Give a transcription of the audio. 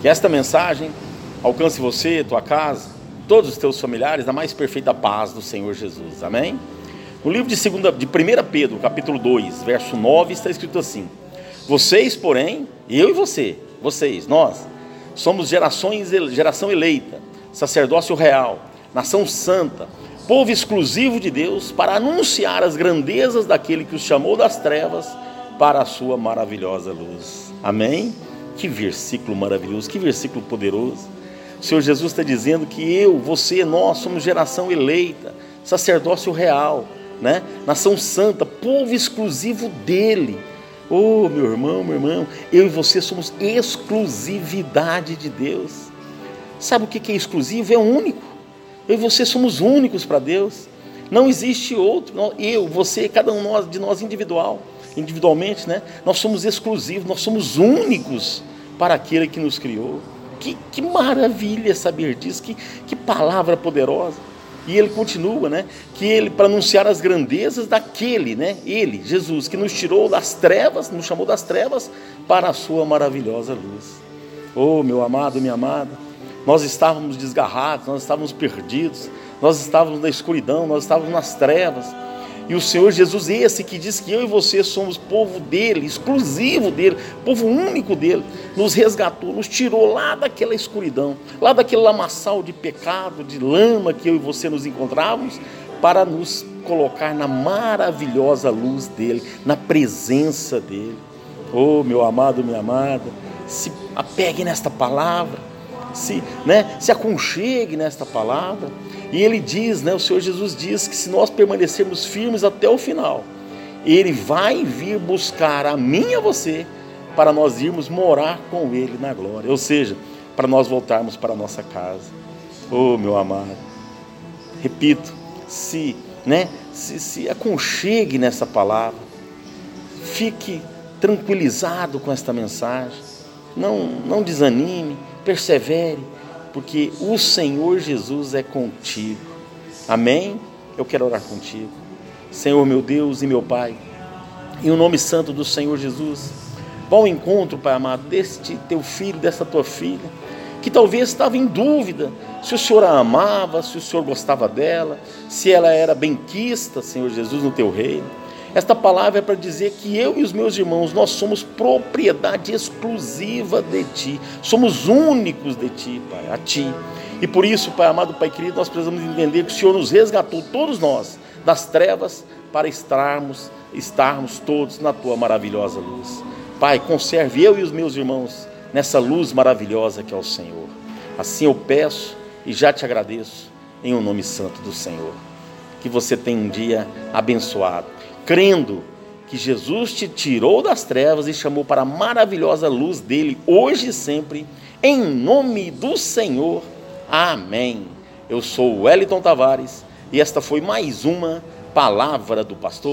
Que esta mensagem alcance você, tua casa, todos os teus familiares na mais perfeita paz do Senhor Jesus. Amém? No livro de, segunda, de 1 Pedro, capítulo 2, verso 9, está escrito assim: Vocês, porém, eu e você, vocês, nós, somos gerações, geração eleita, sacerdócio real, nação santa, povo exclusivo de Deus, para anunciar as grandezas daquele que os chamou das trevas para a sua maravilhosa luz. Amém? Que versículo maravilhoso, que versículo poderoso. O Senhor Jesus está dizendo que eu, você, nós somos geração eleita, sacerdócio real, né? Nação santa, povo exclusivo dele. Oh, meu irmão, meu irmão, eu e você somos exclusividade de Deus. Sabe o que é exclusivo? É único. Eu e você somos únicos para Deus. Não existe outro. Eu, você, cada um de nós individual individualmente, né? Nós somos exclusivos, nós somos únicos para aquele que nos criou. Que, que maravilha saber disso, que, que palavra poderosa. E ele continua, né? Que ele, para anunciar as grandezas daquele, né? Ele, Jesus, que nos tirou das trevas, nos chamou das trevas para a sua maravilhosa luz. Oh, meu amado, minha amada, nós estávamos desgarrados, nós estávamos perdidos, nós estávamos na escuridão, nós estávamos nas trevas e o Senhor Jesus, esse que diz que eu e você somos povo dele, exclusivo dele, povo único dele, nos resgatou, nos tirou lá daquela escuridão, lá daquele lamaçal de pecado, de lama que eu e você nos encontrávamos, para nos colocar na maravilhosa luz dele, na presença dele. Oh, meu amado, minha amada, se apegue nesta palavra, se, né, se aconchegue nesta palavra. E ele diz, né, o Senhor Jesus diz que se nós permanecermos firmes até o final, ele vai vir buscar a mim e a você para nós irmos morar com ele na glória, ou seja, para nós voltarmos para a nossa casa. Oh, meu amado, repito, se, né, se, se aconchegue nessa palavra, fique tranquilizado com esta mensagem, não, não desanime, persevere, porque o Senhor Jesus é contigo. Amém? Eu quero orar contigo. Senhor meu Deus e meu Pai, em o nome santo do Senhor Jesus, vá ao encontro, Pai amado, deste teu filho, dessa tua filha, que talvez estava em dúvida se o Senhor a amava, se o Senhor gostava dela, se ela era benquista, Senhor Jesus, no teu reino. Esta palavra é para dizer que eu e os meus irmãos, nós somos propriedade exclusiva de Ti, somos únicos de Ti, Pai, a Ti. E por isso, Pai amado, Pai querido, nós precisamos entender que o Senhor nos resgatou, todos nós, das trevas, para estarmos, estarmos todos na Tua maravilhosa luz. Pai, conserve eu e os meus irmãos nessa luz maravilhosa que é o Senhor. Assim eu peço e já te agradeço, em o um nome santo do Senhor. Que você tenha um dia abençoado crendo que Jesus te tirou das trevas e chamou para a maravilhosa luz dele, hoje e sempre, em nome do Senhor. Amém. Eu sou Wellington Tavares e esta foi mais uma palavra do pastor.